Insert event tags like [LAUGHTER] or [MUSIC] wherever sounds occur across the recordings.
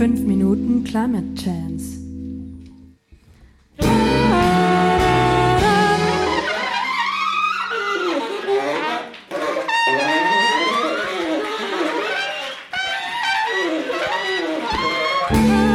5 Minuten Climate Chance. [LAUGHS]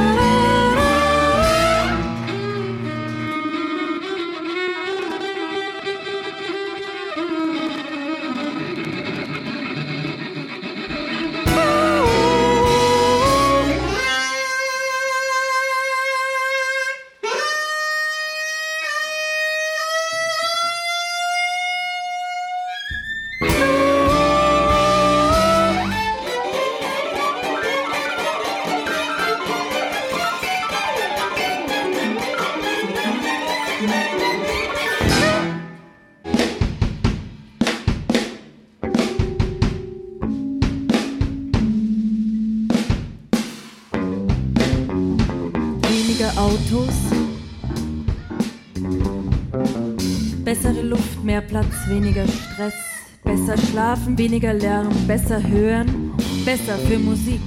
Weniger Autos, bessere Luft, mehr Platz, weniger Stress, besser schlafen, weniger Lärm, besser hören, besser für Musik.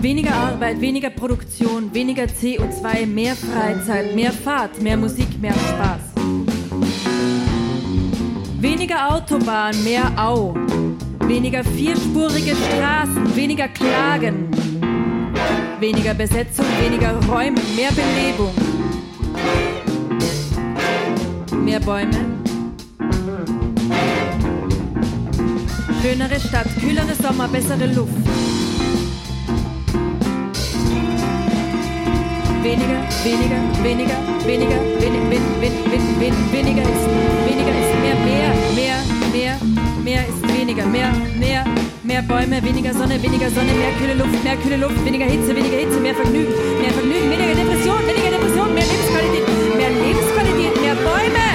Weniger Arbeit, weniger Produktion, weniger CO2, mehr Freizeit, mehr Fahrt, mehr Musik, mehr Spaß. Weniger Autobahn, mehr Au. Weniger vierspurige Straßen, weniger Klagen. Weniger Besetzung, weniger Räume, mehr Belebung. Mehr Bäume. Schönere Stadt, kühlere Sommer, bessere Luft. Weniger, weniger, weniger, weniger, wen, wen, wen, wen, wen, weniger ist, weniger ist mehr, mehr, mehr, mehr, mehr ist weniger, mehr, mehr, mehr Bäume, weniger Sonne, weniger Sonne, mehr kühle Luft, mehr kühle Luft, weniger Hitze, weniger Hitze, mehr Vergnügen, mehr Vergnügen, weniger Depression, weniger Depression, mehr Lebensqualität, mehr Lebensqualität, mehr Bäume,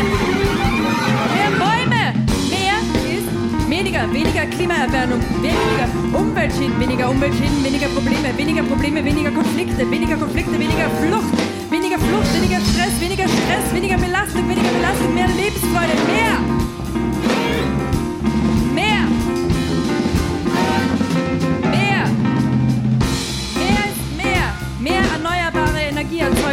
mehr Bäume, mehr ist weniger, weniger Klimaerwärmung, weniger Umweltschäden, weniger Umweltschäden, weniger Probleme, weniger Probleme, weniger Konflikte, weniger Konflikte, weniger Flucht, weniger Flucht, weniger Stress, weniger Stress, weniger Belastung, weniger Belastung, mehr Lebensfreude, mehr.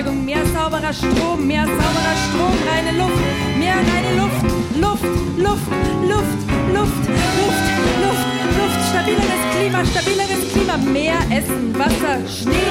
Energieerzeugung, mehr sauberer Strom, mehr sauberer Strom, reine Luft, mehr reine Luft, Luft, Luft, Luft, Luft, Luft, Luft, Luft, stabileres Klima, stabileres Klima, mehr Essen, Wasser, Schnee